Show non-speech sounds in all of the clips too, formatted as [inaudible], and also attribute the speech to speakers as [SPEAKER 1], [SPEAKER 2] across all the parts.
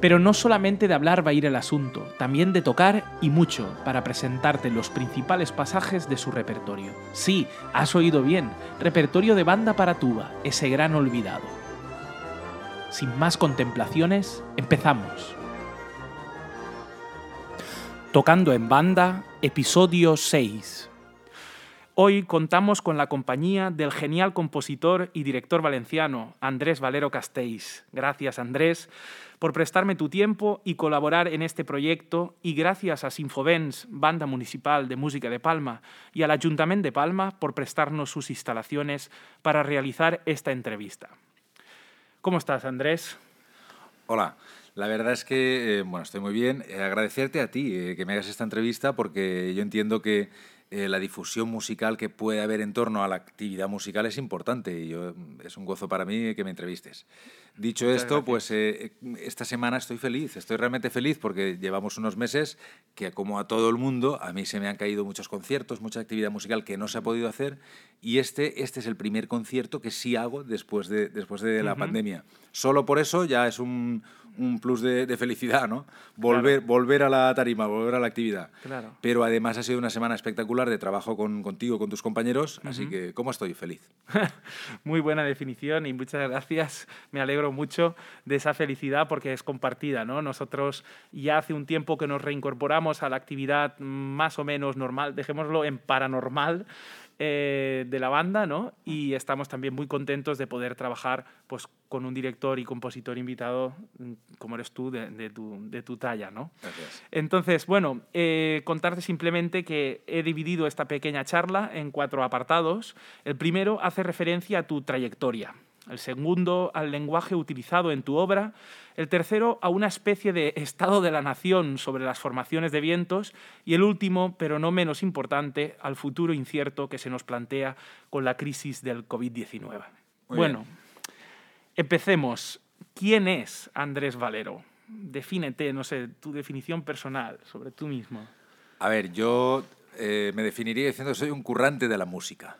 [SPEAKER 1] Pero no solamente de hablar va a ir el asunto, también de tocar y mucho para presentarte los principales pasajes de su repertorio. Sí, has oído bien, repertorio de banda para tuba, ese gran olvidado. Sin más contemplaciones, empezamos. Tocando en banda, episodio 6. Hoy contamos con la compañía del genial compositor y director valenciano Andrés Valero Castells. Gracias Andrés por prestarme tu tiempo y colaborar en este proyecto y gracias a Sinfovens, Banda Municipal de Música de Palma, y al Ayuntamiento de Palma por prestarnos sus instalaciones para realizar esta entrevista. ¿Cómo estás, Andrés?
[SPEAKER 2] Hola. La verdad es que, eh, bueno, estoy muy bien. Eh, agradecerte a ti eh, que me hagas esta entrevista porque yo entiendo que eh, la difusión musical que puede haber en torno a la actividad musical es importante y yo, es un gozo para mí que me entrevistes. Dicho esto, pues eh, esta semana estoy feliz, estoy realmente feliz porque llevamos unos meses que como a todo el mundo, a mí se me han caído muchos conciertos, mucha actividad musical que no se ha podido hacer y este, este es el primer concierto que sí hago después de, después de la pandemia. Solo por eso ya es un, un plus de, felicidad, ¿no? Volver, volver a la tarima, volver a la actividad.
[SPEAKER 1] Claro.
[SPEAKER 2] Pero además ha sido una semana espectacular de trabajo con, contigo, con tus compañeros, así que ¿cómo estoy? Feliz. [laughs]
[SPEAKER 1] Muy buena definición y muchas gracias. Me alegro mucho de esa felicidad porque es compartida, ¿no? Nosotros ya hace un tiempo que nos reincorporamos a la actividad más o menos normal, dejémoslo en paranormal, eh, de la banda, ¿no? Y estamos también muy contentos de poder trabajar pues, con un director y compositor invitado mm, como eres tú, de, tu, talla, ¿no? Entonces, bueno, eh, contarte simplemente que he dividido esta pequeña charla en cuatro apartados. El primero hace referencia a tu trayectoria el segundo al lenguaje utilizado en tu obra, el tercero a una especie de estado de la nación sobre las formaciones de vientos y el último, pero no menos importante, al futuro incierto que se nos plantea con la crisis del COVID-19. Bueno, empecemos. ¿Quién es Andrés Valero? Defínete, no sé, tu definición personal sobre tú mismo.
[SPEAKER 2] A ver, yo eh, me definiría diciendo que soy un currante de la música.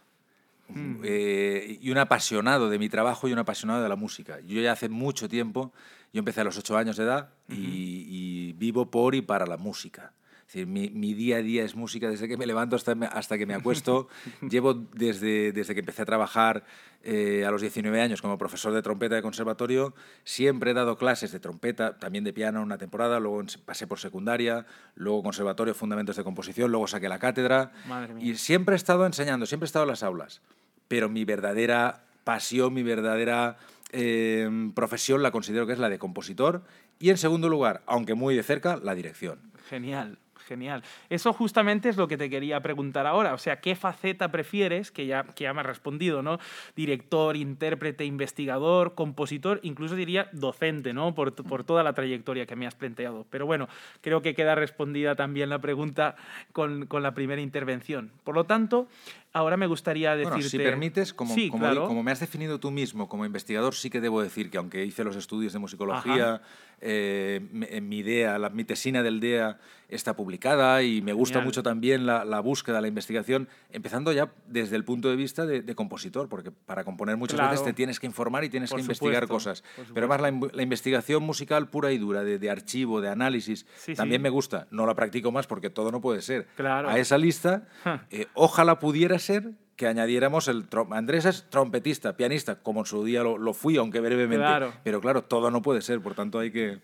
[SPEAKER 2] Mm. Eh, y un apasionado de mi trabajo y un apasionado de la música. Yo ya hace mucho tiempo, yo empecé a los ocho años de edad y, vivo por y para la música. Decir, mi, mi, día a día es música desde que me levanto hasta, hasta que me acuesto. [laughs] Llevo desde, desde que empecé a trabajar eh, a los 19 años como profesor de trompeta de conservatorio. Siempre he dado clases de trompeta, también de piano una temporada, luego pasé por secundaria, luego conservatorio, fundamentos de composición, luego saqué la cátedra. Y siempre he estado enseñando, siempre he estado en las aulas pero mi verdadera pasión, mi verdadera em, profesión la considero que es la de compositor y en segundo lugar, aunque muy de cerca, la dirección.
[SPEAKER 1] Genial. Genial. Eso justamente es lo que te quería preguntar ahora. O sea, ¿qué faceta prefieres? Que ya, que ya me has respondido, ¿no? Director, intérprete, investigador, compositor, incluso diría docente, ¿no? Por, por toda la trayectoria que me has planteado. Pero bueno, creo que queda respondida también la pregunta con, con la primera intervención. Por lo tanto, Ahora me gustaría decirte... Bueno,
[SPEAKER 2] si permites, como, como, me has definido tú mismo como investigador, sí que debo decir que aunque hice los estudios de musicología, eh, mi idea, la, mi tesina del DEA está publicada y me gusta mucho también la, la, búsqueda, la investigación, empezando ya desde el punto de vista de, compositor, porque para componer muchas veces te tienes que informar y tienes que investigar cosas. Pero además la, investigación musical pura y dura, de, archivo, de análisis, también me gusta. No la practico más porque todo no puede ser. A esa lista, eh, ojalá pudiera ser que añadiéramos el... Andrés es trompetista, pianista, como en su día lo, fui, aunque brevemente. Pero claro, todo no puede ser, por tanto hay que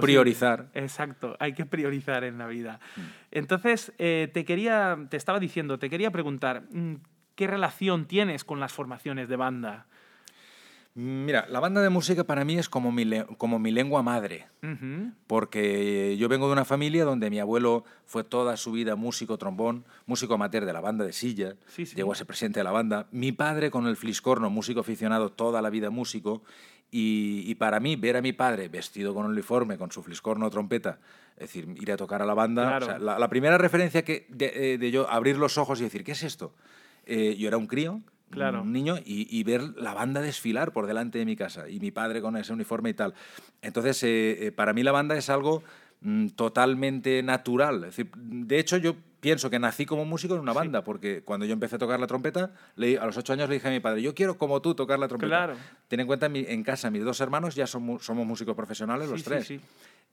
[SPEAKER 2] priorizar.
[SPEAKER 1] Exacto, hay que priorizar en la vida. Mm. Entonces, eh, te quería, te estaba diciendo, te quería preguntar, mm, ¿qué relación tienes con las formaciones de banda?
[SPEAKER 2] Mira, la banda de música para mí es como mi, como mi lengua madre, porque yo vengo de una familia donde mi abuelo fue toda su vida músico trombón, músico amateur de la banda de silla, llegó a ser presidente de la banda. Mi padre con el fliscorno, músico aficionado, toda la vida músico. Y, para mí, ver a mi padre vestido con un uniforme, con su fliscorno trompeta, es decir, ir a tocar a la banda, la, primera referencia que de, eh, de yo abrir los ojos y decir, ¿qué es esto? eh, yo era un crío,
[SPEAKER 1] Claro.
[SPEAKER 2] un niño, y, y ver la banda desfilar por delante de mi casa, y mi padre con ese uniforme y tal. Entonces, eh, eh, para mí la banda es algo mm, totalmente natural. Es decir, de hecho, yo pienso que nací como músico en una banda, porque cuando yo empecé a tocar la trompeta, le- a los ocho años le dije a mi padre, yo quiero como tú tocar la trompeta.
[SPEAKER 1] Claro.
[SPEAKER 2] Ten en cuenta, en, mi- en casa mis dos hermanos ya son somos músicos profesionales, los
[SPEAKER 1] Sí,
[SPEAKER 2] tres.
[SPEAKER 1] sí.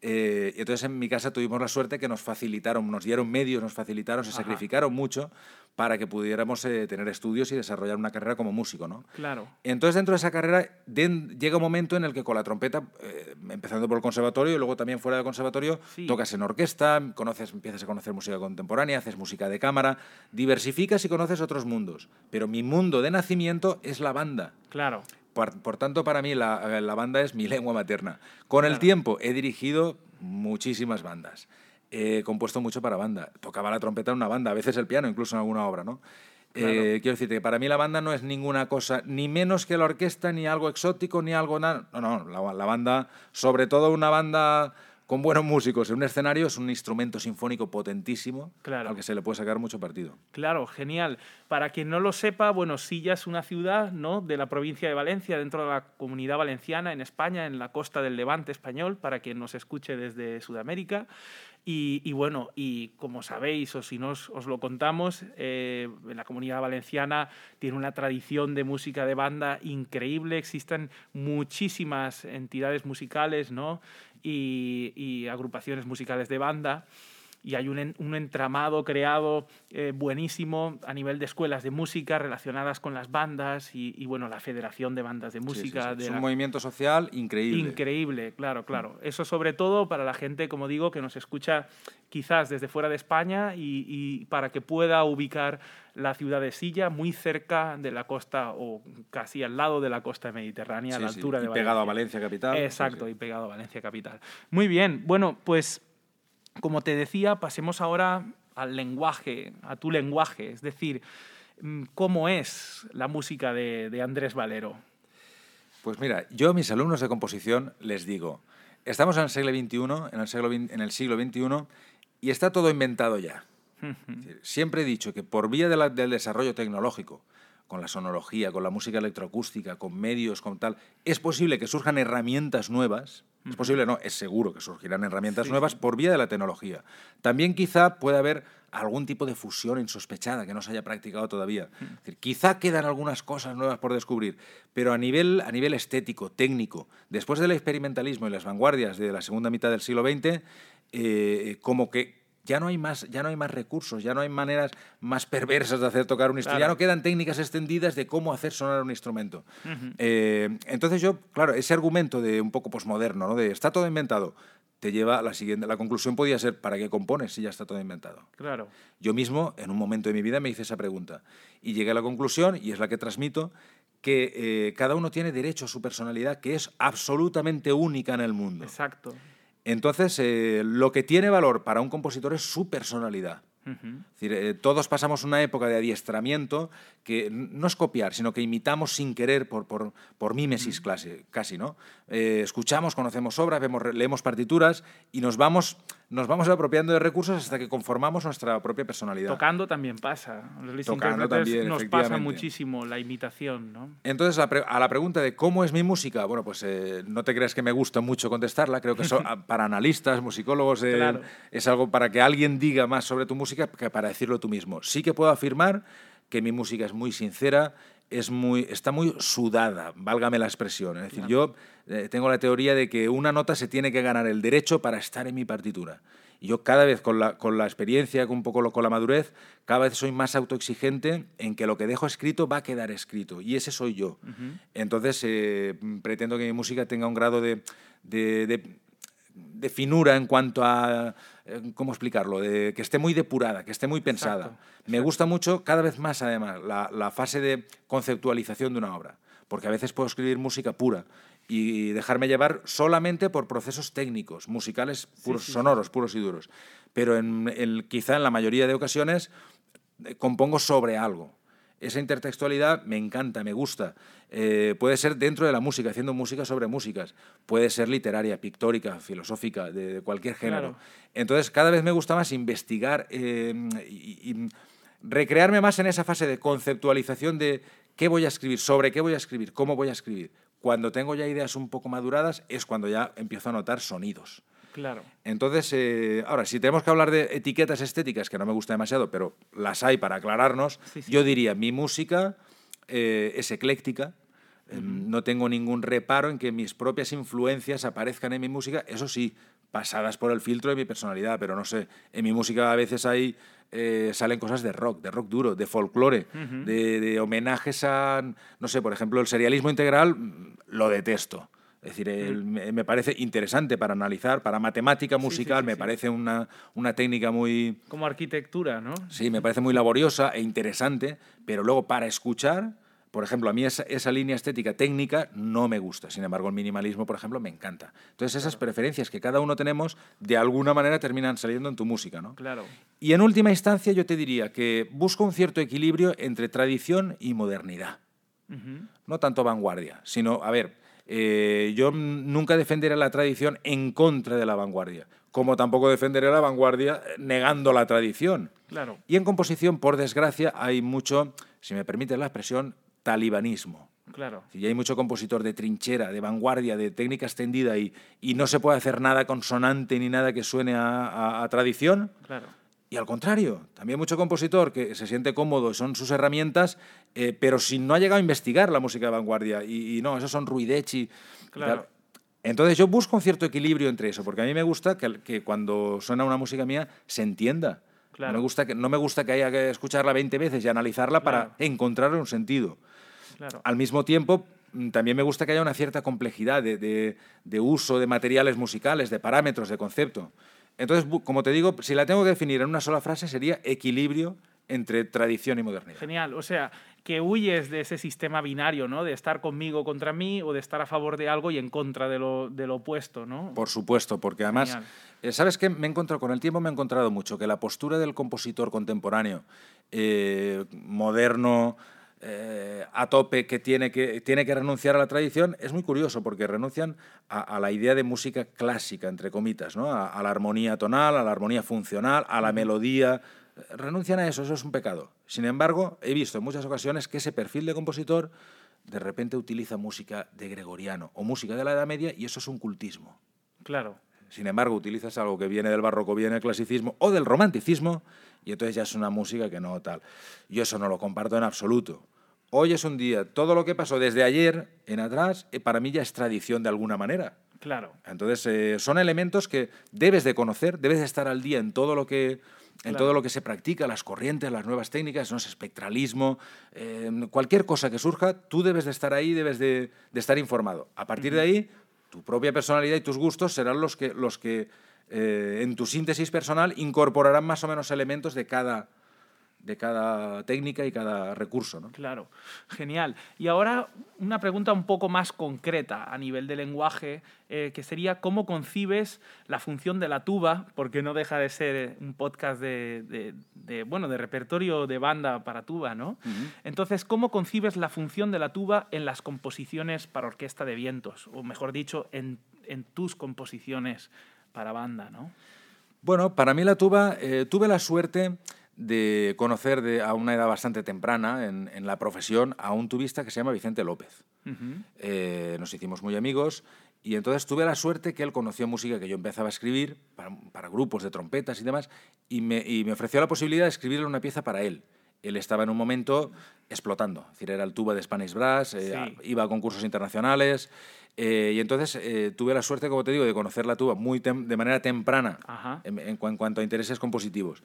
[SPEAKER 2] Eh, y entonces en mi casa tuvimos la suerte que nos facilitaron, nos dieron medios, nos facilitaron, se
[SPEAKER 1] Ajá.
[SPEAKER 2] sacrificaron mucho para que pudiéramos eh, tener estudios y desarrollar una carrera como músico, ¿no?
[SPEAKER 1] Claro.
[SPEAKER 2] Entonces, dentro de esa carrera, llega un momento en el que con la trompeta, eh, empezando por el conservatorio y luego también fuera del conservatorio,
[SPEAKER 1] Sí.
[SPEAKER 2] tocas en orquesta, conoces, empiezas a conocer música contemporánea, haces música de cámara, diversificas y conoces otros mundos. Pero mi mundo de nacimiento es la banda.
[SPEAKER 1] Claro.
[SPEAKER 2] Por, por tanto, para mí la, la banda es mi [laughs] lengua materna. Con el tiempo he dirigido muchísimas bandas. He compuesto mucho para banda. Tocaba la trompeta en una banda, a veces el piano, incluso en alguna obra, ¿no?
[SPEAKER 1] Claro.
[SPEAKER 2] Eh, quiero decirte que para mí la banda no es ninguna cosa, ni menos que la orquesta, ni algo exótico, ni algo nada. No, no, la, la banda, sobre todo una banda con buenos músicos en un escenario, es un instrumento sinfónico potentísimo
[SPEAKER 1] Claro.
[SPEAKER 2] al que se le puede sacar mucho partido.
[SPEAKER 1] Claro, genial. Para quien no lo sepa, bueno, Silla es una ciudad ¿no? de la provincia de Valencia, dentro de la comunidad valenciana, en España, en la costa del Levante español, para quien nos escuche desde Sudamérica. Y, bueno, y como sabéis, o si no os, lo contamos, eh, la comunidad valenciana tiene una tradición de música de banda increíble. Existen muchísimas entidades musicales ¿no? y agrupaciones musicales de banda y hay un, un entramado creado eh, buenísimo a nivel de escuelas de música relacionadas con las bandas y, y, bueno, la Federación de Bandas de
[SPEAKER 2] Sí, sí,
[SPEAKER 1] Música.
[SPEAKER 2] sí.
[SPEAKER 1] de
[SPEAKER 2] Es
[SPEAKER 1] la-
[SPEAKER 2] un movimiento social increíble.
[SPEAKER 1] Increíble, claro, claro. Eso sobre todo para la gente, como digo, que nos escucha quizás desde fuera de España y, y para que pueda ubicar la ciudad de Silla muy cerca de la costa o casi al lado de la costa mediterránea, a la altura
[SPEAKER 2] y
[SPEAKER 1] de
[SPEAKER 2] pegado a
[SPEAKER 1] Valencia.
[SPEAKER 2] Capital.
[SPEAKER 1] Exacto, y pegado a Valencia capital. Muy bien, bueno, pues como te decía, pasemos ahora al lenguaje, a tu lenguaje, es decir, mm, ¿cómo es la música de, de Andrés Valero?
[SPEAKER 2] Pues mira, yo a mis alumnos de composición les digo, estamos en el siglo XXI, en el siglo, vein- en el siglo XXI, y está todo inventado ya. Siempre he dicho que por vía de la- del desarrollo tecnológico, con la sonología, con la música electroacústica, con medios, con tal, es posible que surjan herramientas nuevas. Es posible, no, es seguro que surgirán herramientas
[SPEAKER 1] Sí,
[SPEAKER 2] nuevas por vía de la tecnología. También quizá pueda haber algún tipo de fusión insospechada que no se haya practicado todavía. Es decir, quizá quedan algunas cosas nuevas por descubrir, pero a nivel, a nivel estético, técnico, después del experimentalismo y las vanguardias de la segunda mitad del siglo XX, eh, como que ya no hay más, ya no hay más recursos, ya no hay maneras más perversas de hacer tocar un instrumento,
[SPEAKER 1] Claro.
[SPEAKER 2] ya no quedan técnicas extendidas de cómo hacer sonar un instrumento. Eh, entonces yo, claro, ese argumento de un poco posmoderno, ¿no? de está todo inventado, te lleva a la siguiente, la conclusión podía ser, ¿para qué compones si ya está todo inventado?
[SPEAKER 1] Claro,
[SPEAKER 2] Yo mismo, en un momento de mi vida, me hice esa pregunta y llegué a la conclusión, y es la que transmito, que eh, cada uno tiene derecho a su personalidad, que es absolutamente única en el mundo.
[SPEAKER 1] exacto.
[SPEAKER 2] Entonces, eh, lo que tiene valor para un compositor es su personalidad.
[SPEAKER 1] Ujú.
[SPEAKER 2] Es decir, eh, todos pasamos una época de adiestramiento que no es copiar, sino que imitamos sin querer por, por, por mímesis clase, casi, ¿no? Eh, escuchamos, conocemos obras, vemos, leemos partituras y nos vamos, nos vamos apropiando de recursos hasta que conformamos nuestra propia personalidad.
[SPEAKER 1] Tocando también pasa. Los
[SPEAKER 2] Tocando también,
[SPEAKER 1] nos pasa muchísimo la imitación, ¿no?
[SPEAKER 2] Entonces, pre- a la pregunta de cómo es mi música, bueno, pues eh, no te creas que me gusta mucho contestarla. Creo que [laughs] a- para analistas, musicólogos, eh,
[SPEAKER 1] Claro.
[SPEAKER 2] es algo para que alguien diga más sobre tu música que para decirlo tú mismo. Sí que puedo afirmar que mi música es muy sincera, es muy, está muy sudada, válgame la expresión. Es decir, yo eh, tengo la teoría de que una nota se tiene que ganar el derecho para estar en mi partitura. Y yo cada vez con la, con la experiencia, con un poco lo- con la madurez, cada vez soy más autoexigente en que lo que dejo escrito va a quedar escrito. Y ese soy yo. Entonces, eh, pretendo que mi música tenga un grado de, de- de- de finura en cuanto a, eh, ¿cómo explicarlo? De, que esté muy depurada, que esté muy pensada.
[SPEAKER 1] Exacto,
[SPEAKER 2] Me gusta mucho, cada vez más además, la, la fase de conceptualización de una obra. Porque a veces puedo escribir música pura y dejarme llevar solamente por procesos técnicos, musicales puros,
[SPEAKER 1] sí, sí.
[SPEAKER 2] sonoros, puros y duros. Pero en, quizá en la mayoría de ocasiones eh, compongo sobre algo. Esa intertextualidad me encanta, me gusta. Eh, puede ser dentro de la música, haciendo música sobre músicas. Puede ser literaria, pictórica, filosófica, de, de cualquier género.
[SPEAKER 1] Claro.
[SPEAKER 2] Entonces, cada vez me gusta más investigar eh, y, y recrearme más en esa fase de conceptualización de qué voy a escribir, sobre qué voy a escribir, cómo voy a escribir. Cuando tengo ya ideas un poco maduradas es cuando ya empiezo a notar sonidos.
[SPEAKER 1] Claro.
[SPEAKER 2] Entonces, eh, ahora, si tenemos que hablar de etiquetas estéticas, que no me gusta demasiado, pero las hay para aclararnos,
[SPEAKER 1] Sí, sí.
[SPEAKER 2] yo diría, mi música eh, es ecléctica, eh, no tengo ningún reparo en que mis propias influencias aparezcan en mi música, eso sí, pasadas por el filtro de mi personalidad, pero no sé, en mi música a veces hay, eh, salen cosas de rock, de rock duro, de folclore, de, de homenajes a, no sé, por ejemplo, el serialismo integral mm, lo detesto. Es decir, el- me me parece interesante para analizar, para matemática
[SPEAKER 1] sí,
[SPEAKER 2] musical,
[SPEAKER 1] sí,
[SPEAKER 2] me parece una, una técnica muy,
[SPEAKER 1] Como arquitectura, ¿no?
[SPEAKER 2] Sí, me parece muy laboriosa e interesante, pero luego para escuchar, por ejemplo, a mí esa, esa línea estética técnica no me gusta. Sin embargo, el minimalismo, por ejemplo, me encanta. Entonces, esas preferencias que cada uno tenemos, de alguna manera terminan saliendo en tu música, ¿no?
[SPEAKER 1] Claro.
[SPEAKER 2] Y en última instancia, yo te diría que busco un cierto equilibrio entre tradición y modernidad no tanto vanguardia, sino, a ver, eh, yo nunca defenderé la tradición en contra de la vanguardia, como tampoco defenderé la vanguardia negando la tradición.
[SPEAKER 1] Claro.
[SPEAKER 2] Y en composición, por desgracia, hay mucho, si me permite la expresión, talibanismo.
[SPEAKER 1] Claro.
[SPEAKER 2] Y hay mucho compositor de trinchera, de vanguardia, de técnica extendida y, y no se puede hacer nada consonante ni nada que suene a- a- a tradición.
[SPEAKER 1] Claro.
[SPEAKER 2] Y al contrario, también mucho compositor que se siente cómodo, son sus herramientas, eh, pero si no ha llegado a investigar la música de vanguardia. Y, y no, esos son ruidechi.
[SPEAKER 1] Claro.
[SPEAKER 2] Entonces yo busco un cierto equilibrio entre eso, porque a mí me gusta que, que cuando suena una música mía se entienda.
[SPEAKER 1] Claro.
[SPEAKER 2] No, me gusta que, no me gusta que haya que escucharla 20 veces y analizarla
[SPEAKER 1] Claro.
[SPEAKER 2] para encontrarle un sentido.
[SPEAKER 1] Claro.
[SPEAKER 2] Al mismo tiempo, mm, también me gusta que haya una cierta complejidad de, de- de uso de materiales musicales, de parámetros, de concepto. Entonces, como te digo, si la tengo que definir en una sola frase, sería equilibrio entre tradición y modernidad.
[SPEAKER 1] Genial. O sea, que huyes de ese sistema binario, ¿no? De estar conmigo contra mí o de estar a favor de algo y en contra de lo, de lo opuesto, ¿no?
[SPEAKER 2] Por supuesto, porque además,
[SPEAKER 1] Genial.
[SPEAKER 2] eh, ¿sabes qué? Me he encontrado, con el tiempo me he encontrado mucho que la postura del compositor contemporáneo, eh, moderno, eh, a tope, que tiene, que tiene que renunciar a la tradición, es muy curioso porque renuncian a, a la idea de música clásica, entre comitas, ¿no? a, a la armonía tonal, a la armonía funcional, a la melodía. Eh, Renuncian a eso, eso es un pecado. Sin embargo, he visto en muchas ocasiones que ese perfil de compositor de repente utiliza música de gregoriano o música de la Edad Media y eso es un cultismo.
[SPEAKER 1] Claro.
[SPEAKER 2] Sin embargo, utilizas algo que viene del barroco, viene del clasicismo o del romanticismo y entonces ya es una música que no tal. Yo eso no lo comparto en absoluto. Hoy es un día, todo lo que pasó desde ayer en atrás, eh, para mí ya es tradición de alguna manera.
[SPEAKER 1] Claro.
[SPEAKER 2] Entonces, eh, son elementos que debes de conocer, debes de estar al día en todo lo que, en
[SPEAKER 1] Claro.
[SPEAKER 2] todo lo que se practica, las corrientes, las nuevas técnicas, no sé, espectralismo, eh, cualquier cosa que surja, tú debes de estar ahí, debes de, de estar informado. A partir de ahí, tu propia personalidad y tus gustos serán los que, los que eh, en tu síntesis personal incorporarán más o menos elementos de cada, de cada técnica y cada recurso. ¿no?
[SPEAKER 1] Claro, genial. Y ahora una pregunta un poco más concreta a nivel de lenguaje, eh, que sería cómo concibes la función de la tuba, porque no deja de ser eh, un podcast de, de- de, bueno, de repertorio de banda para tuba, ¿no? Entonces, ¿cómo concibes la función de la tuba en las composiciones para orquesta de vientos? O mejor dicho, en, en tus composiciones para banda, ¿no?
[SPEAKER 2] Bueno, para mí la tuba, eh, tuve la suerte de conocer de- a una edad bastante temprana en, en la profesión a un tubista que se llama Vicente López. Eh, nos hicimos muy amigos y entonces tuve la suerte que él conoció música que yo empezaba a escribir para, para grupos de trompetas y demás y me, y me ofreció la posibilidad de escribirle una pieza para él. Él estaba en un momento explotando, es decir, era el tuba de Spanish Brass, eh,
[SPEAKER 1] Sí.
[SPEAKER 2] iba a concursos internacionales eh, y entonces eh, tuve la suerte, como te digo, de conocer la tuba muy de manera temprana
[SPEAKER 1] Ajá.
[SPEAKER 2] en, en cu- en cuanto a intereses compositivos.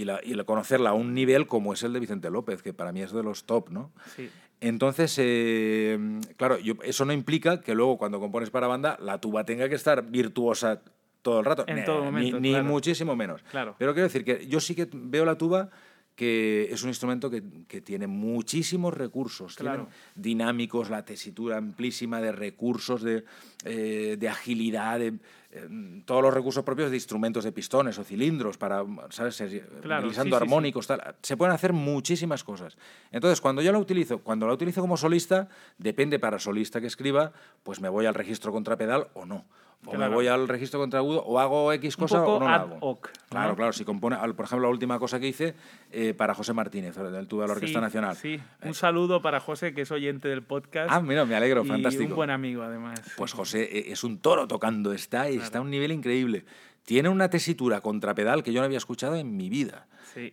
[SPEAKER 2] Y, la, y la- conocerla a un nivel como es el de Vicente López, que para mí es de los top, ¿no?
[SPEAKER 1] Sí.
[SPEAKER 2] Entonces, eh, claro, yo- eso no implica que luego cuando compones para banda la tuba tenga que estar virtuosa todo el rato.
[SPEAKER 1] En
[SPEAKER 2] Ni-
[SPEAKER 1] todo momento,
[SPEAKER 2] Ni, muchísimo menos.
[SPEAKER 1] Claro.
[SPEAKER 2] Pero quiero decir que yo sí que veo la tuba que es un instrumento que, que tiene muchísimos recursos,
[SPEAKER 1] Claro.
[SPEAKER 2] dinámicos, la tesitura amplísima de recursos, de, eh, de agilidad, de, eh, todos los recursos propios de instrumentos de pistones o cilindros para, ¿sabes?
[SPEAKER 1] Claro,
[SPEAKER 2] utilizando
[SPEAKER 1] sí, sí, sí.
[SPEAKER 2] armónicos, tal. Se pueden hacer muchísimas cosas. Entonces, cuando yo la utilizo, cuando la utilizo como solista, depende para solista que escriba, pues me voy al registro contrapedal o no. O me voy al registro contragudo, o hago X cosa o no lo hago.
[SPEAKER 1] Hoc,
[SPEAKER 2] Claro, claro. Si compone, por ejemplo, la última cosa que hice eh, para José Martínez, del tubo de la Orquesta Nacional.
[SPEAKER 1] Sí, un saludo para José, que es oyente del podcast.
[SPEAKER 2] Ah, mira, me alegro,
[SPEAKER 1] y
[SPEAKER 2] fantástico.
[SPEAKER 1] Un buen amigo, además.
[SPEAKER 2] Pues José eh, es un toro tocando, está, y está a un nivel increíble. Tiene una tesitura contrapedal que yo no había escuchado en mi vida.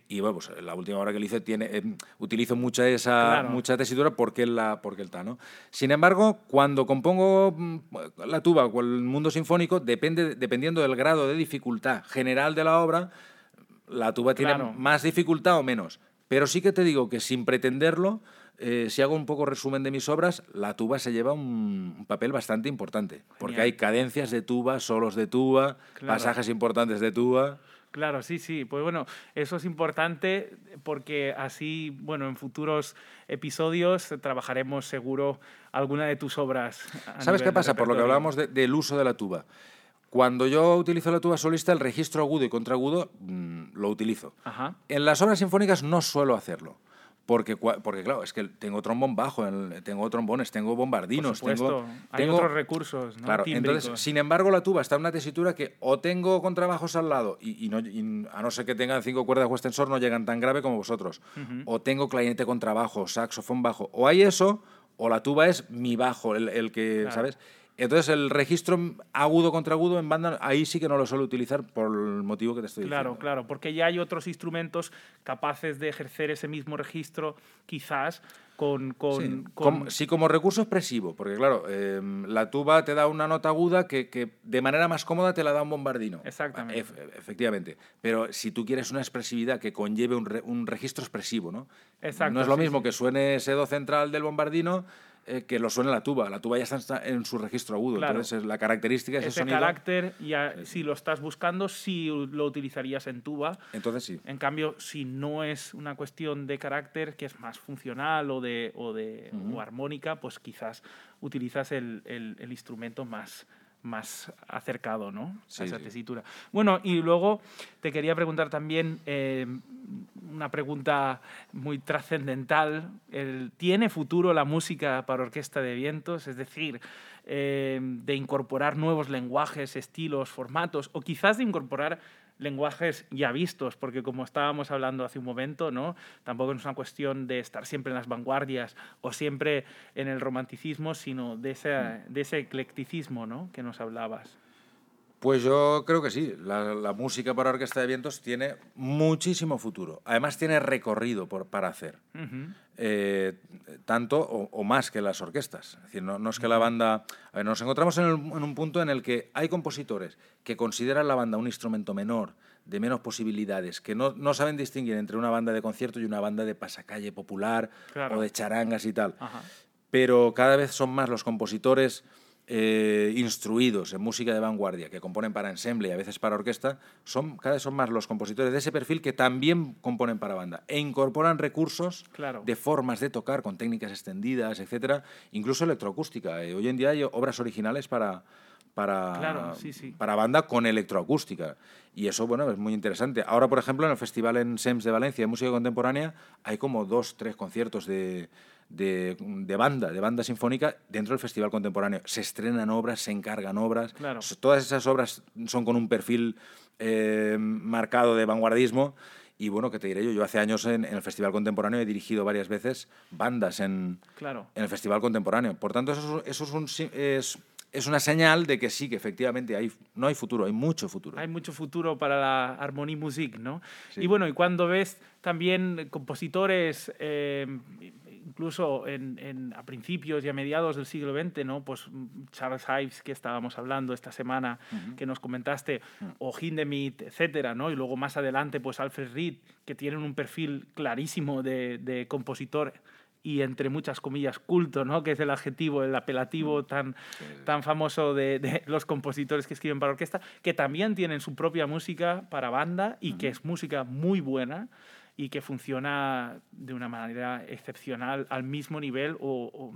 [SPEAKER 2] Y bueno, pues la última hora que le hice tiene, eh, utilizo mucha esa mucha tesitura porque la porque está, ¿no? Sin embargo, cuando compongo mm, la tuba o el mundo sinfónico, depende, dependiendo del grado de dificultad general de la obra, la tuba tiene más dificultad o menos. Pero sí que te digo que sin pretenderlo, eh, si hago un poco resumen de mis obras, la tuba se lleva un, papel bastante importante, porque hay cadencias de tuba, solos de tuba, pasajes importantes de tuba.
[SPEAKER 1] Claro, sí, sí. Pues bueno, eso es importante porque así, bueno, en futuros episodios trabajaremos seguro alguna de tus obras.
[SPEAKER 2] ¿Sabes qué pasa? Por lo que hablábamos del uso de la tuba. Cuando yo utilizo la tuba solista, el registro agudo y contraagudo mm, lo utilizo. En las obras sinfónicas no suelo hacerlo. Porque, porque claro, es que tengo trombón bajo, tengo trombones, tengo bombardinos, tengo,
[SPEAKER 1] hay otros recursos, ¿no?
[SPEAKER 2] Claro, entonces, sin embargo, la tuba está en una tesitura que o tengo contrabajos al lado y, no, a no ser que tengan cinco cuerdas o extensor no llegan tan grave como vosotros, o tengo clarinete contrabajo, saxofón bajo, o hay eso, o la tuba es mi bajo, el, el que, ¿sabes? Entonces, el registro agudo contra agudo en banda, ahí sí que no lo suelo utilizar por el motivo que te estoy
[SPEAKER 1] diciendo.
[SPEAKER 2] Claro,
[SPEAKER 1] claro, porque ya hay otros instrumentos capaces de ejercer ese mismo registro, quizás con. con,
[SPEAKER 2] sí, como, sí, como recurso expresivo, porque claro, em, la tuba te da una nota aguda que, que, de manera más cómoda te la da un bombardino.
[SPEAKER 1] Exactamente.
[SPEAKER 2] efectivamente. Pero si tú quieres una expresividad que conlleve un, un registro expresivo, ¿no?
[SPEAKER 1] Exacto.
[SPEAKER 2] No es lo mismo que suene ese do central del bombardino eh, que lo suene la tuba. La tuba ya está en su registro agudo. Entonces, la característica es ese,
[SPEAKER 1] ese carácter, si lo estás buscando, sí lo utilizarías en tuba.
[SPEAKER 2] Entonces sí.
[SPEAKER 1] En cambio, si no es una cuestión de carácter, que es más funcional o, de, o, de, o armónica, pues quizás utilizas el, el, el instrumento más, más acercado ¿no? a esa tesitura. Bueno, y luego te quería preguntar también eh, una pregunta muy trascendental. ¿Tiene futuro la música para orquesta de vientos? Es decir, eh, de incorporar nuevos lenguajes, estilos, formatos, o quizás de incorporar lenguajes ya vistos, porque como estábamos hablando hace un momento, ¿no? tampoco es una cuestión de estar siempre en las vanguardias o siempre en el romanticismo, sino de ese, de ese eclecticismo ¿no? que nos hablabas.
[SPEAKER 2] Pues yo creo que sí. La, música para orquesta de vientos tiene muchísimo futuro. Además tiene recorrido por, para hacer. Eh, tanto o, más que las orquestas. Es decir, no, es que la banda... nos encontramos en, en, un punto en el que hay compositores que consideran la banda un instrumento menor, de menos posibilidades, que no, no saben distinguir entre una banda de concierto y una banda de pasacalle popular o de charangas y tal. Pero cada vez son más los compositores eh, instruidos en música de vanguardia, que componen para ensemble y a veces para orquesta, son, cada vez son más los compositores de ese perfil que también componen para banda e incorporan recursos de formas de tocar con técnicas extendidas, etcétera, incluso electroacústica. Eh, hoy en día hay obras originales para, para, para banda con electroacústica. Y eso, bueno, es muy interesante. Ahora, por ejemplo, en el Festival en SEMS de Valencia de Música Contemporánea hay como dos, tres conciertos de, de, banda, de banda sinfónica dentro del Festival Contemporáneo. Se estrenan obras, se encargan obras. Todas esas obras son con un perfil eh, marcado de vanguardismo. Y bueno, que te diré yo, yo hace años en, el Festival Contemporáneo he dirigido varias veces bandas en,
[SPEAKER 1] claro.
[SPEAKER 2] en el Festival Contemporáneo. Por tanto, eso, eso es, un, es, es, una señal de que sí, que efectivamente hay, no hay futuro, hay mucho futuro.
[SPEAKER 1] Hay mucho futuro para la armonía music, ¿no? Y bueno, y cuando ves también compositores eh, incluso en, a principios y a mediados del siglo XX, ¿no? pues Charles Ives, que estábamos hablando esta semana, que nos comentaste, o Hindemith, etcétera, ¿no? y luego más adelante pues Alfred Reed, que tienen un perfil clarísimo de, compositor y entre muchas comillas culto, ¿no? que es el adjetivo, el apelativo tan, tan famoso de, de, [laughs] los compositores que escriben para orquesta, que también tienen su propia música para banda y que es música muy buena y que funciona de una manera excepcional al mismo nivel o,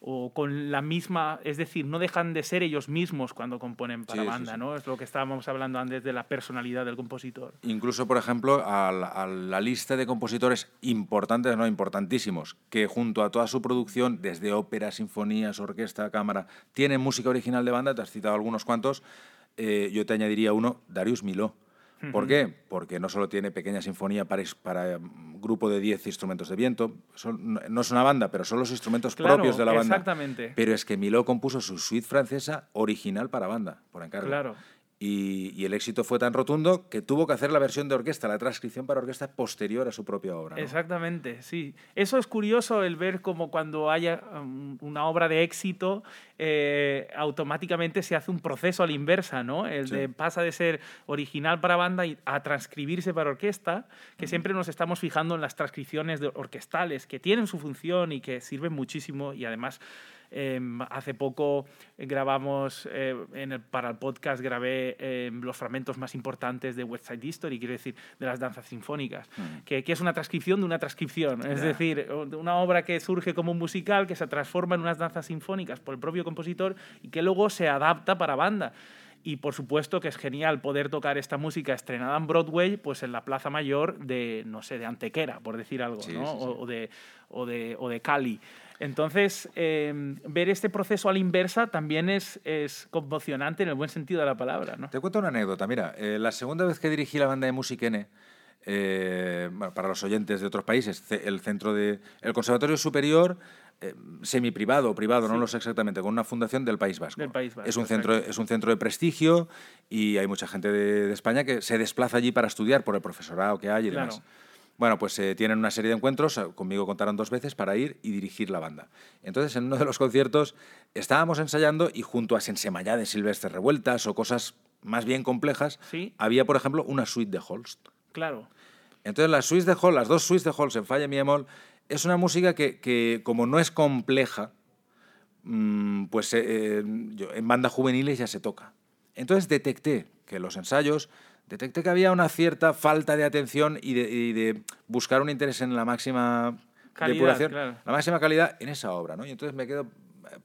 [SPEAKER 1] o con la misma, es decir, no dejan de ser ellos mismos cuando componen para
[SPEAKER 2] Sí, sí,
[SPEAKER 1] banda,
[SPEAKER 2] sí.
[SPEAKER 1] ¿no? Es lo que estábamos hablando antes de la personalidad del compositor.
[SPEAKER 2] Incluso, por ejemplo, a la, a la lista de compositores importantes, no importantísimos, que junto a toda su producción, desde ópera, sinfonías, orquesta, cámara, tienen música original de banda, te has citado algunos cuantos, eh, yo te añadiría uno, Darius Miló. ¿Por qué? Porque no solo tiene pequeña sinfonía para, mm, grupo de 10 instrumentos de viento, son- no- no es una banda, pero son los instrumentos
[SPEAKER 1] Claro,
[SPEAKER 2] propios de la banda.
[SPEAKER 1] exactamente.
[SPEAKER 2] Pero es que Miló compuso su suite francesa original para banda, por encargo.
[SPEAKER 1] Claro.
[SPEAKER 2] Y, y el éxito fue tan rotundo que tuvo que hacer la versión de orquesta, la transcripción para orquesta posterior a su propia obra. ¿no?
[SPEAKER 1] Exactamente, sí. Eso es curioso el ver como cuando haya um, una obra de éxito, eh, automáticamente se hace un proceso a la inversa, ¿no? El
[SPEAKER 2] Sí.
[SPEAKER 1] de pasa de ser original para banda a transcribirse para orquesta, que siempre nos estamos fijando en las transcripciones de orquestales, que tienen su función y que sirven muchísimo y además em, hace poco grabamos eh, en el- para el podcast grabé em, los fragmentos más importantes de West Side History, quiero decir, de las danzas sinfónicas, que, que es una transcripción de una transcripción, es
[SPEAKER 2] Ya.
[SPEAKER 1] decir, de una obra que surge como un musical que se transforma en unas danzas sinfónicas por el propio compositor y que luego se adapta para banda. Y por supuesto que es genial poder tocar esta música estrenada en Broadway, pues en la Plaza Mayor de, no sé, de Antequera, por decir algo,
[SPEAKER 2] Sí,
[SPEAKER 1] ¿no?
[SPEAKER 2] sí, sí.
[SPEAKER 1] O de, o, de, o de Cali. Entonces, eh, ver este proceso a la inversa también es, es conmocionante en el buen sentido de la palabra, ¿no?
[SPEAKER 2] Te cuento una anécdota. Mira, eh, la segunda vez que dirigí la banda de música N, eh, bueno, para los oyentes de otros países, el centro de el Conservatorio Superior eh, semiprivado o privado, no lo sé exactamente, con una fundación del País Vasco.
[SPEAKER 1] Del País Vasco,
[SPEAKER 2] es un centro es un centro de prestigio y hay mucha gente de, de España que se desplaza allí para estudiar por el profesorado que hay y
[SPEAKER 1] Claro.
[SPEAKER 2] demás. Bueno, pues eh, tienen una serie de encuentros, eh, conmigo contaron dos veces para ir y dirigir la banda. Entonces, en uno de los conciertos estábamos ensayando y junto a Sensemayá de Silvestre Revueltas o cosas más bien complejas,
[SPEAKER 1] Sí.
[SPEAKER 2] había, por ejemplo, una suite de Holst.
[SPEAKER 1] Claro.
[SPEAKER 2] Entonces, las suites de Holst, las dos suites de Holst en fa y en mi bemol, es una música que, que, como no es compleja, mm, pues eh, eh, en bandas juveniles ya se toca. Entonces detecté que los ensayos, detecté que había una cierta falta de atención y de, y de buscar un interés en la máxima
[SPEAKER 1] Calidad,
[SPEAKER 2] depuración,
[SPEAKER 1] claro.
[SPEAKER 2] la máxima calidad en esa obra. ¿no? Y entonces me quedo,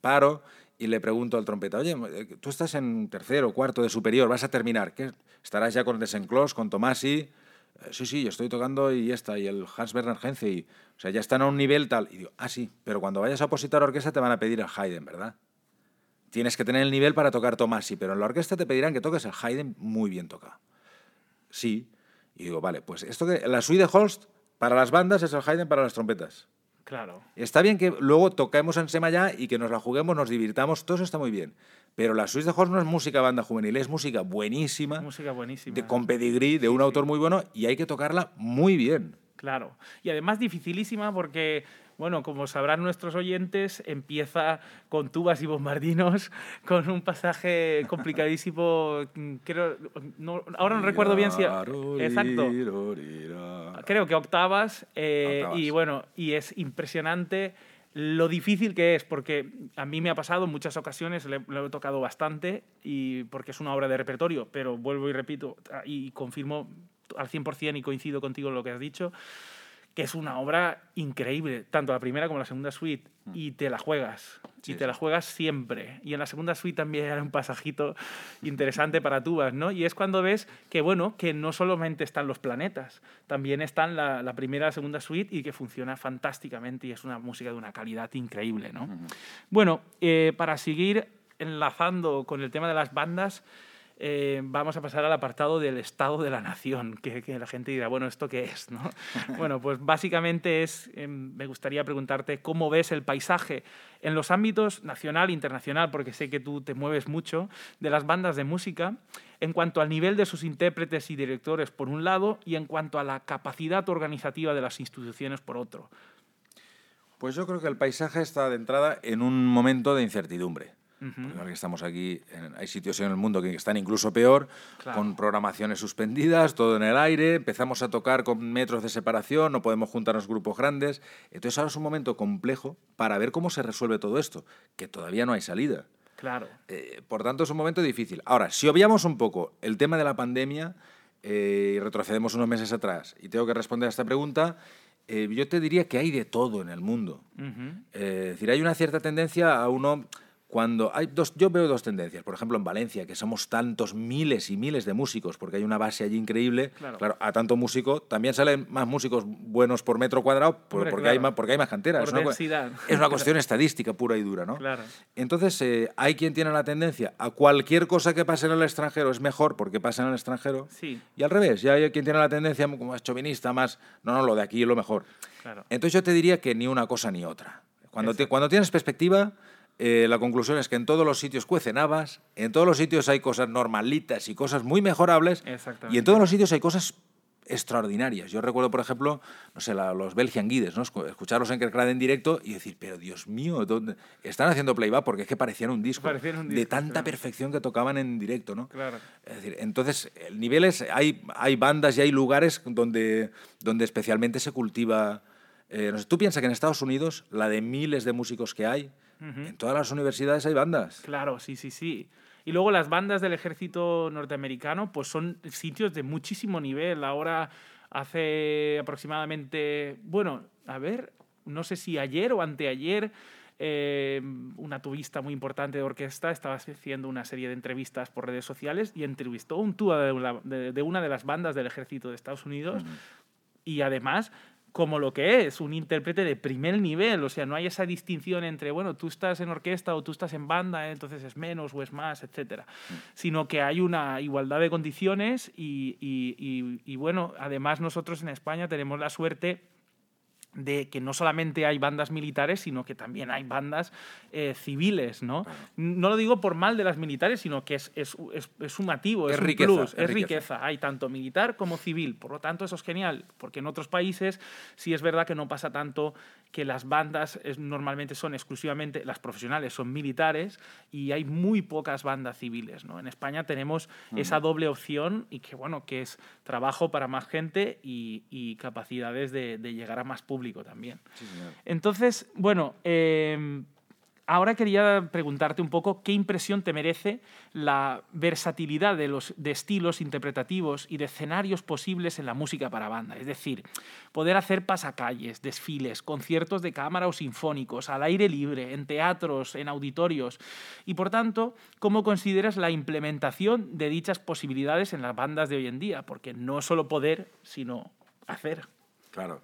[SPEAKER 2] paro y le pregunto al trompeta, oye, eh, tú estás en tercero, cuarto de superior, vas a terminar, ¿qué? ¿Estarás ya con Desenclos, con Tomasi? "Eh, Sí, sí, yo estoy tocando y ya está, y el Hans Bernhard Henze, y, o sea, ya están a un nivel tal. Y digo, ah, sí, pero cuando vayas a opositar a orquesta te van a pedir el Haydn, ¿verdad? Tienes que tener el nivel para tocar Tomasi, pero en la orquesta te pedirán que toques el Haydn muy bien tocado. Sí. Y digo, vale, pues esto que la suite de Holst para las bandas es el Haydn para las trompetas.
[SPEAKER 1] Claro.
[SPEAKER 2] Está bien que luego toquemos en Semallá y que nos la juguemos, nos divirtamos, todo eso está muy bien. Pero la Suite de Holst no es música banda juvenil, es música buenísima,
[SPEAKER 1] Música buenísima.
[SPEAKER 2] de, con pedigrí, de un autor muy bueno, y hay que tocarla muy bien.
[SPEAKER 1] Claro. Y además dificilísima porque, bueno, como sabrán nuestros oyentes, empieza con tubas y bombardinos, [laughs] con un pasaje complicadísimo. Creo, no, ahora no recuerdo bien si. Exacto. Creo que octavas. eh,
[SPEAKER 2] Octavas.
[SPEAKER 1] Y bueno, y es impresionante lo difícil que es, porque a mí me ha pasado en muchas ocasiones, le- lo he tocado bastante, y porque es una obra de repertorio, pero vuelvo y repito, y confirmo al 100% y coincido contigo en lo que has dicho, que es una obra increíble, tanto la primera como la segunda suite, y te la juegas,
[SPEAKER 2] Mm. Sí,
[SPEAKER 1] y te la juegas siempre. Y en la segunda suite también era un pasajito interesante para tubas, ¿no? Y es cuando ves que, bueno, que no solamente están los planetas, también están la, la primera y la segunda suite y que funciona fantásticamente y es una música de una calidad increíble, ¿no? Bueno, eh, para seguir enlazando con el tema de las bandas, eh, vamos a pasar al apartado del Estado de la Nación, que, que la gente dirá, bueno, ¿esto qué es? ¿no? [laughs] bueno, pues básicamente es, eh, me gustaría preguntarte cómo ves el paisaje en los ámbitos nacional e internacional, porque sé que tú te mueves mucho, de las bandas de música, en cuanto al nivel de sus intérpretes y directores, por un lado, y en cuanto a la capacidad organizativa de las instituciones, por otro.
[SPEAKER 2] Pues yo creo que el paisaje está de entrada en un momento de incertidumbre. Porque ahora que estamos aquí, en- hay sitios en el mundo que están incluso peor,
[SPEAKER 1] Claro.
[SPEAKER 2] con programaciones suspendidas, todo en el aire, empezamos a tocar con metros de separación, no podemos juntarnos grupos grandes. Entonces ahora es un momento complejo para ver cómo se resuelve todo esto, que todavía no hay salida.
[SPEAKER 1] Claro.
[SPEAKER 2] Eh, por tanto, es un momento difícil. Ahora, si obviamos un poco el tema de la pandemia eh, y retrocedemos unos meses atrás y tengo que responder a esta pregunta, eh, yo te diría que hay de todo en el mundo. Eh, es decir, hay una cierta tendencia a uno cuando hay dos, yo veo dos tendencias. Por ejemplo, en Valencia, que somos tantos miles y miles de músicos, porque hay una base allí increíble. Claro, a tanto músico también salen más músicos buenos por metro cuadrado porque, hay, más, porque hay más canteras.
[SPEAKER 1] es, una,
[SPEAKER 2] es una cuestión estadística pura y dura, ¿no?
[SPEAKER 1] Claro.
[SPEAKER 2] Entonces, eh, hay quien tiene la tendencia a cualquier cosa que pase en el extranjero es mejor porque pasa en el extranjero.
[SPEAKER 1] Sí.
[SPEAKER 2] Y al revés, ya hay quien tiene la tendencia como más chauvinista, más, no, no, lo de aquí es lo mejor.
[SPEAKER 1] Claro.
[SPEAKER 2] Entonces, yo te diría que ni una cosa ni otra. Cuando, te, cuando tienes perspectiva eh, la conclusión es que en todos los sitios cuecen habas, en todos los sitios hay cosas normalitas y cosas muy mejorables, y en todos los sitios hay cosas extraordinarias. Yo recuerdo, por ejemplo, no sé, los Belgian Guides, ¿no? escucharlos en Kerkrade en directo y decir, pero Dios mío, ¿dónde? están haciendo playback porque es que parecían un disco, de tanta perfección que tocaban en directo. ¿no?
[SPEAKER 1] Claro.
[SPEAKER 2] Es decir, entonces, el nivel es, hay, hay bandas y hay lugares donde, donde especialmente se cultiva... Eh, no sé, tú piensas que en Estados Unidos, la de miles de músicos que hay, en todas las universidades hay bandas.
[SPEAKER 1] Claro, sí, sí, sí. Y luego las bandas del ejército norteamericano, pues son sitios de muchísimo nivel. Ahora, hace aproximadamente, bueno, a ver, no sé si ayer o anteayer, eh, una tubista muy importante de orquesta estaba haciendo una serie de entrevistas por redes sociales y entrevistó a un tuba de una de, las bandas del ejército de Estados Unidos. Y además como lo que es, un intérprete de primer nivel. O sea, no hay esa distinción entre, bueno, tú estás en orquesta o tú estás en banda, entonces es menos o es más, etc. Mm. Sino que hay una igualdad de condiciones y, y, bueno, además nosotros en España tenemos la suerte de que no solamente hay bandas militares, sino que también hay bandas eh, civiles, ¿no? No lo digo por mal de las militares, sino que es, es, es, sumativo, es, riqueza, es, riqueza. Hay tanto militar como civil. Por lo tanto, eso es genial, porque en otros países sí es verdad que no pasa tanto que las bandas normalmente son exclusivamente, las profesionales son militares y hay muy pocas bandas civiles, ¿no? En España tenemos esa doble opción y que, bueno, que es trabajo para más gente y, y capacidades de, de llegar a más público también. Entonces, bueno, em, ahora quería preguntarte un poco qué impresión te merece la versatilidad de los de estilos interpretativos y de escenarios posibles en la música para banda. Es decir, poder hacer pasacalles, desfiles, conciertos de cámara o sinfónicos, al aire libre, en teatros, en auditorios. Y por tanto, ¿cómo consideras la implementación de dichas posibilidades en las bandas de hoy en día? Porque no solo poder, sino hacer.
[SPEAKER 2] Claro.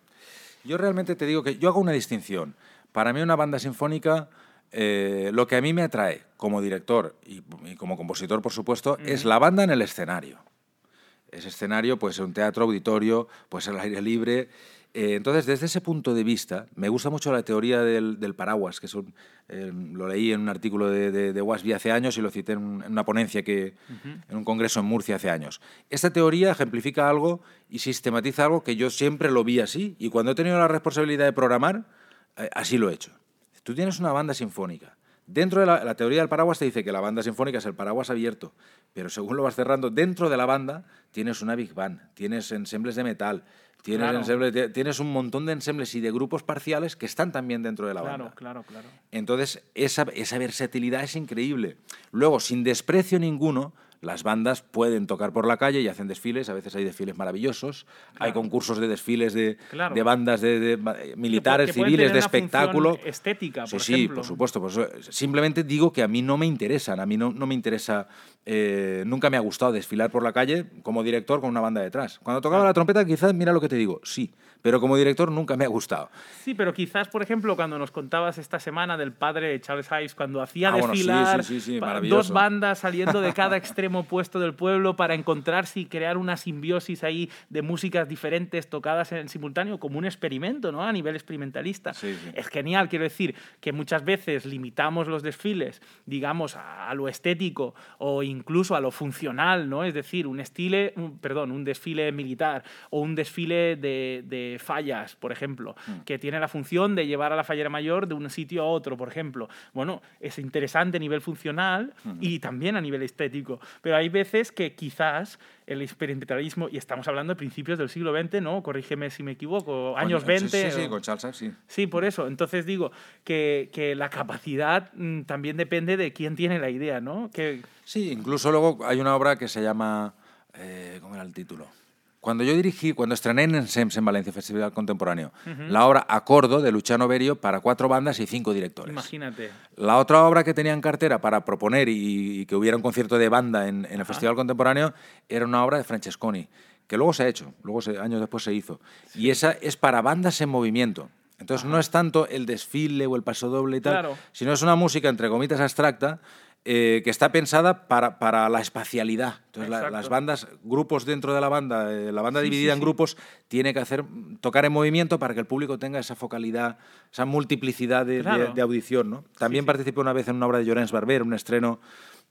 [SPEAKER 2] Yo realmente te digo que yo hago una distinción. Para mí una banda sinfónica, eh, lo que a mí me atrae como director y, como compositor, por supuesto, es la banda en el escenario. Ese escenario puede ser un teatro, auditorio, puede ser al aire libre, eh, entonces, desde ese punto de vista, me gusta mucho la teoría del, paraguas, que eh, lo leí en un artículo de, de, Wasby hace años y lo cité en, una ponencia que, en un congreso en Murcia hace años. Esta teoría ejemplifica algo y sistematiza algo que yo siempre lo vi así y cuando he tenido la responsabilidad de programar, eh, así lo he hecho. Tú tienes una banda sinfónica. Dentro de la, la, teoría del paraguas te dice que la banda sinfónica es el paraguas abierto, pero según lo vas cerrando, dentro de la banda tienes una big band, tienes ensembles de metal, Tienes, tienes un montón de ensembles y de grupos parciales que están también dentro de la
[SPEAKER 1] banda.
[SPEAKER 2] Claro,
[SPEAKER 1] claro, claro.
[SPEAKER 2] Entonces, esa, esa versatilidad es increíble. Luego, sin desprecio ninguno, las bandas pueden tocar por la calle y hacen desfiles, a veces hay desfiles maravillosos, hay concursos de desfiles de, de bandas de, militares, civiles, de espectáculo.
[SPEAKER 1] Estética, por
[SPEAKER 2] sí, Sí, por supuesto. Pues, simplemente digo que a mí no me interesan, a mí no, no me interesa, eh, nunca me ha gustado desfilar por la calle como director con una banda detrás. Cuando tocaba la trompeta, quizás, mira lo que te digo, sí, pero como director nunca me ha gustado.
[SPEAKER 1] Sí, pero quizás, por ejemplo, cuando nos contabas esta semana del padre de Charles Ives, cuando hacía ah, desfilar dos bandas saliendo de cada [laughs] extremo opuesto del pueblo para encontrarse y crear una simbiosis ahí de músicas diferentes tocadas en simultáneo como un experimento, ¿no? A nivel experimentalista. Es genial, quiero decir, que muchas veces limitamos los desfiles, digamos, a, lo estético o incluso a lo funcional, ¿no? Es decir, un estilo, perdón, un desfile militar o un desfile de fallas, por ejemplo, mm. que tiene la función de llevar a la fallera mayor de un sitio a otro, por ejemplo. Bueno, es interesante a nivel funcional mm. y también a nivel estético, pero hay veces que quizás el experimentalismo, y estamos hablando de principios del siglo XX, ¿no? Corrígeme si me equivoco, años 20.
[SPEAKER 2] Sí, sí, con Charles, sí.
[SPEAKER 1] Sí, por eso. Entonces digo que, que la capacidad mm, también depende de quién tiene la idea, ¿no? Que...
[SPEAKER 2] Sí, incluso luego hay una obra que se llama... Eh, ¿Cómo era el título? Cuando yo dirigí, cuando estrené en SEMS, en Valencia, Festival Contemporáneo, la obra Acordo de Luciano Berio para cuatro bandas y cinco directores.
[SPEAKER 1] Imagínate.
[SPEAKER 2] La otra obra que tenía en cartera para proponer y, que hubiera un concierto de banda en, el Festival Contemporáneo era una obra de Francesconi, que luego se ha hecho, luego años después se hizo. Y esa es para bandas en movimiento. Entonces no es tanto el desfile o el paso doble y tal, sino es una música entre comitas abstracta eh, que está pensada para, para la espacialidad. Entonces, las bandas, grupos dentro de la banda, eh, la banda dividida en grupos, tiene que hacer tocar en movimiento para que el público tenga esa focalidad, esa multiplicidad de, de, audición. ¿no? También participé una vez en una obra de Llorens Barber, un estreno.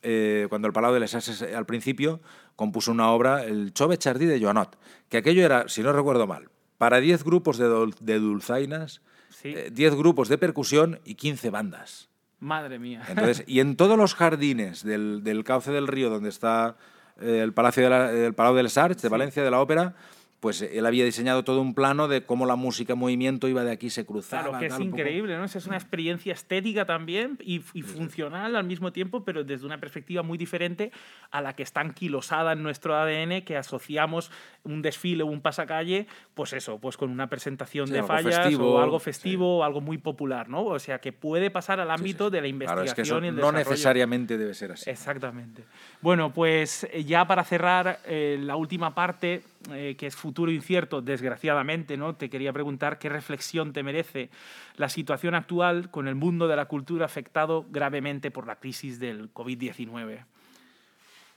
[SPEAKER 2] Eh, cuando el Palau de les Ases al principio compuso una obra, el Chove Chardí de Joanot, que aquello era, si no recuerdo mal, para 10 grupos de, de dulzainas, 10 grupos de percusión y 15 bandas.
[SPEAKER 1] Madre mía.
[SPEAKER 2] Entonces, y en todos los jardines del, del cauce del río donde está eh, el Palacio de el Palau del Sarch, de Valencia, de la ópera, pues él había diseñado todo un plano de cómo la música movimiento iba de aquí, se cruzaba.
[SPEAKER 1] Claro, que es increíble, ¿no? Es una experiencia estética también y, funcional al mismo tiempo, pero desde una perspectiva muy diferente a la que está anquilosada en nuestro ADN, que asociamos un desfile o un pasacalle, pues eso, pues con una presentación de fallas o algo festivo o algo muy popular, ¿no? O sea, que puede pasar al ámbito de la investigación y el
[SPEAKER 2] No necesariamente debe ser así.
[SPEAKER 1] Exactamente. Bueno, pues eh, ya para cerrar eh, la última parte, eh, que es futuro incierto, desgraciadamente, ¿no? Te quería preguntar qué reflexión te merece la situación actual con el mundo de la cultura afectado gravemente por la crisis del COVID-19.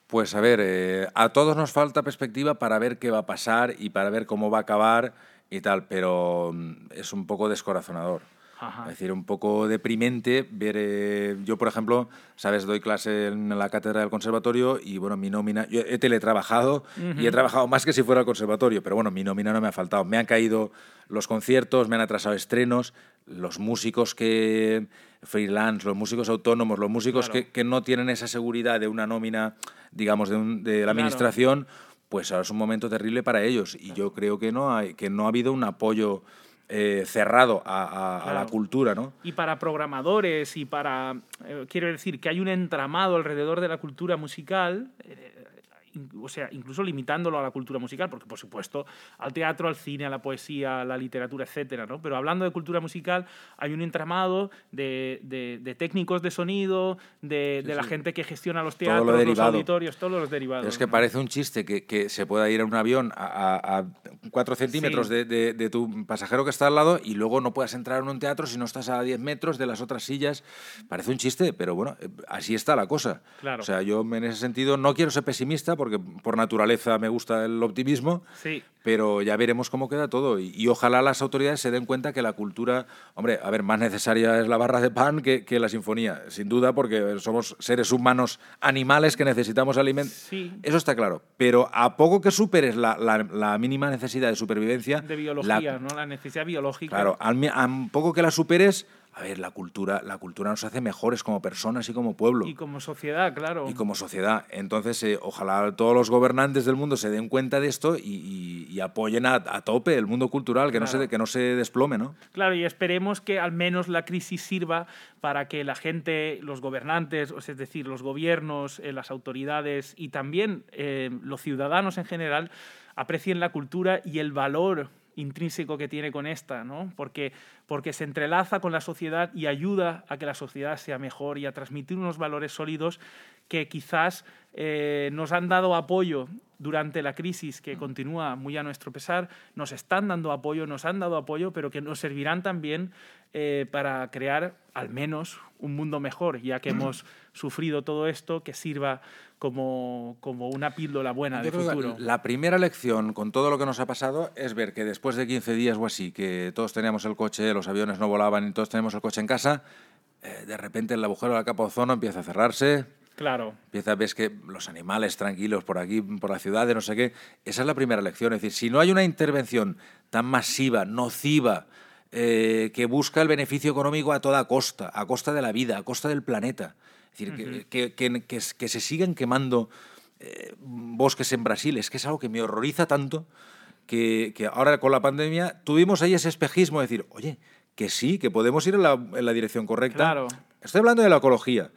[SPEAKER 2] Pues a ver, eh, a todos nos falta perspectiva para ver qué va a pasar y para ver cómo va a acabar y tal, pero mm, es un poco descorazonador. Es decir, un poco deprimente ver. Eh, yo, por ejemplo, sabes, doy clase en la cátedra del conservatorio y, bueno, mi nómina. Yo he teletrabajado y he trabajado más que si fuera al conservatorio, pero bueno, mi nómina no me ha faltado. Me han caído los conciertos, me han atrasado estrenos, los músicos que. freelance, los músicos autónomos, los músicos que, que, no tienen esa seguridad de una nómina, digamos, de, de la administración, pues ahora es un momento terrible para ellos. Y yo creo que no, hay, que no ha habido un apoyo eh, cerrado a, la cultura, ¿no?
[SPEAKER 1] Y para programadores y para, eh, quiero decir, que hay un entramado alrededor de la cultura musical. O sea, incluso limitándolo a la cultura musical, porque por supuesto al teatro, al cine, a la poesía, a la literatura, etcétera, ¿no? Pero hablando de cultura musical, hay un entramado de, de, técnicos de sonido, de, de la gente que gestiona los teatros, los auditorios, todos los derivados.
[SPEAKER 2] Es que parece un chiste que, que, se pueda ir a un avión a, a, cuatro centímetros de, tu pasajero que está al lado y luego no puedas entrar en un teatro si no estás a 10 metros de las otras sillas. Parece un chiste, pero bueno, eh, así está la cosa.
[SPEAKER 1] Claro.
[SPEAKER 2] O sea, yo en ese sentido no quiero ser pesimista porque por naturaleza me gusta el optimismo,
[SPEAKER 1] sí.
[SPEAKER 2] pero ya veremos cómo queda todo. Y, ojalá las autoridades se den cuenta que la cultura, hombre, a ver, más necesaria es la barra de pan que, que la sinfonía, sin duda, porque somos seres humanos animales que necesitamos alimento.
[SPEAKER 1] Sí.
[SPEAKER 2] Eso está claro. Pero a poco que superes la, la, mínima necesidad de supervivencia...
[SPEAKER 1] De biología, ¿no? La necesidad biológica.
[SPEAKER 2] Claro, a poco que la superes a ver, la cultura, la cultura nos hace mejores como personas y como pueblo.
[SPEAKER 1] Y como sociedad, claro.
[SPEAKER 2] Y como sociedad. Entonces, eh, ojalá todos los gobernantes del mundo se den cuenta de esto y, apoyen a, tope el mundo cultural, que, no se, que no se desplome, ¿no?
[SPEAKER 1] Claro, y esperemos que al menos la crisis sirva para que la gente, los gobernantes, es decir, los gobiernos, eh, las autoridades y también eh, los ciudadanos en general aprecien la cultura y el valor intrínseco que tiene con esta, ¿no? porque, porque se entrelaza con la sociedad y ayuda a que la sociedad sea mejor y a transmitir unos valores sólidos que quizás eh, nos han dado apoyo durante la crisis que continúa muy a nuestro pesar, nos están dando apoyo, nos han dado apoyo, pero que nos servirán también eh, para crear al menos un mundo mejor, ya que hemos [clears throat] sufrido todo esto, que sirva como, como una píldora buena de futuro.
[SPEAKER 2] La primera lección con todo lo que nos ha pasado es ver que después de 15 días o así, que todos teníamos el coche, los aviones no volaban y todos tenemos el coche en casa, eh, de repente el agujero de la capa de ozono empieza a cerrarse,
[SPEAKER 1] Claro.
[SPEAKER 2] Empieza, ves que los animales tranquilos por aquí, por la ciudad, de no sé qué. Esa es la primera lección. Es decir, si no hay una intervención tan masiva, nociva, eh, que busca el beneficio económico a toda costa, a costa de la vida, a costa del planeta. Es decir, que, que, que, se sigan quemando eh, bosques en Brasil, es que es algo que me horroriza tanto que, ahora con la pandemia tuvimos ahí ese espejismo de decir, oye, que sí, que podemos ir en la, en la dirección correcta.
[SPEAKER 1] Claro.
[SPEAKER 2] Estoy hablando de la ecología.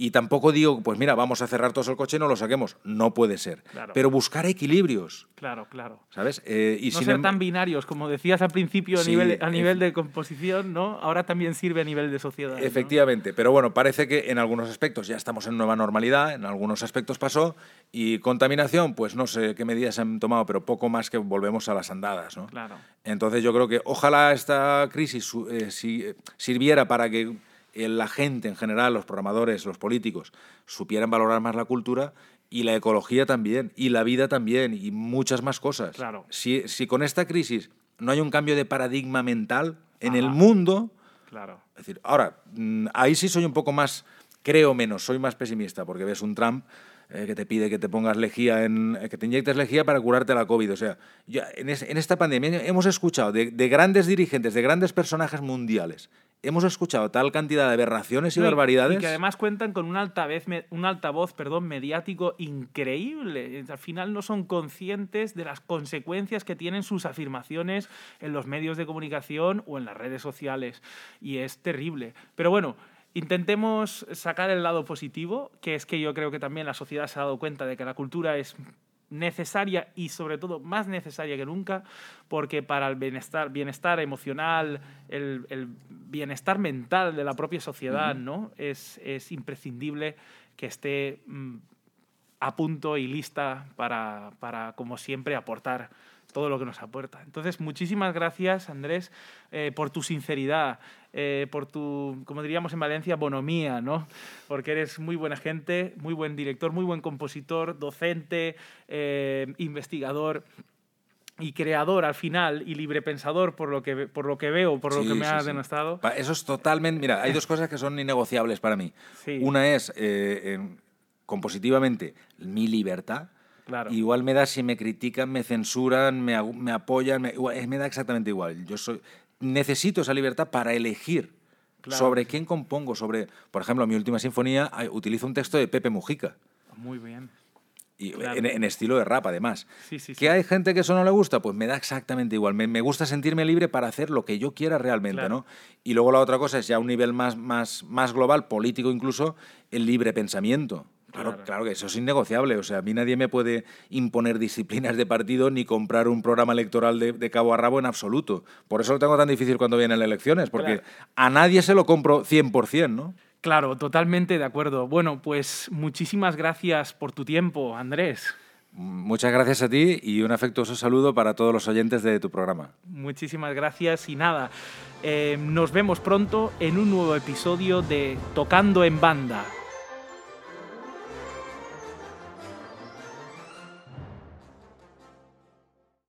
[SPEAKER 2] Y tampoco digo, pues mira, vamos a cerrar todos el coche y no lo saquemos. No puede ser. Pero buscar equilibrios.
[SPEAKER 1] Claro, claro.
[SPEAKER 2] ¿Sabes?
[SPEAKER 1] Eh, y no ser em- tan binarios, como decías al principio a, nivel, a nivel de composición, ¿no? Ahora también sirve a nivel de sociedad.
[SPEAKER 2] Efectivamente. Pero bueno, parece que en algunos aspectos ya estamos en nueva normalidad, en algunos aspectos pasó. Y contaminación, pues no sé qué medidas han tomado, pero poco más que volvemos a las andadas, ¿no?
[SPEAKER 1] Claro.
[SPEAKER 2] Entonces yo creo que ojalá esta crisis eh, si, sirviera para que la gente en general, los programadores, los políticos, supieran valorar más la cultura y la ecología también, y la vida también, y muchas más cosas.
[SPEAKER 1] Claro.
[SPEAKER 2] Si, si con esta crisis no hay un cambio de paradigma mental en el mundo,
[SPEAKER 1] claro.
[SPEAKER 2] es decir, ahora, mm, ahí sí soy un poco más, creo menos, soy más pesimista, porque ves un Trump eh, que te pide que te pongas lejía, en, que te inyectes lejía para curarte la COVID. O sea, ya en, en, esta pandemia hemos escuchado de, de, grandes dirigentes, de grandes personajes mundiales, hemos escuchado tal cantidad de aberraciones y barbaridades.
[SPEAKER 1] Y que además cuentan con un altavoz, un altavoz perdón, mediático increíble. Al final no son conscientes de las consecuencias que tienen sus afirmaciones en los medios de comunicación o en las redes sociales. Y es terrible. Pero bueno, intentemos sacar el lado positivo, que es que yo creo que también la sociedad se ha dado cuenta de que la cultura es necesaria y sobre todo más necesaria que nunca, porque para el bienestar, bienestar emocional, el, bienestar mental de la propia sociedad, ¿no? Es, es, imprescindible que esté mm, a punto y lista para, para, como siempre, aportar todo lo que nos aporta. Entonces, muchísimas gracias, Andrés, eh, por tu sinceridad, eh, por tu, como diríamos en Valencia, bonomía, ¿no? Porque eres muy buena gente, muy buen director, muy buen compositor, docente, eh, investigador y creador al final y librepensador por lo que, por lo que veo, por lo que me has denostado.
[SPEAKER 2] Eso es totalmente... Mira, hay dos cosas que son innegociables para mí. Una es, compositivamente, mi libertad Igual me da si me critican, me censuran, me, me apoyan, me, me, da exactamente igual. Yo soy, necesito esa libertad para elegir sobre quién compongo, sobre, por ejemplo, mi última sinfonía utilizo un texto de Pepe Mujica.
[SPEAKER 1] Muy bien.
[SPEAKER 2] Y en, estilo de rap, además. Sí, sí, ¿Que hay gente que eso no le gusta? Pues me da exactamente igual. Me, me gusta sentirme libre para hacer lo que yo quiera realmente, ¿no? Y luego la otra cosa es ya a un nivel más, más, más global, político incluso, el libre pensamiento. Claro, claro, que eso es innegociable. O sea, a mí nadie me puede imponer disciplinas de partido ni comprar un programa electoral de, cabo a rabo en absoluto. Por eso lo tengo tan difícil cuando vienen elecciones, porque a nadie se lo compro 100%, ¿no?
[SPEAKER 1] Claro, totalmente de acuerdo. Bueno, pues muchísimas gracias por tu tiempo, Andrés.
[SPEAKER 2] Muchas gracias a ti y un afectuoso saludo para todos los oyentes de tu programa.
[SPEAKER 1] Muchísimas gracias y nada, eh, nos vemos pronto en un nuevo episodio de Tocando en Banda.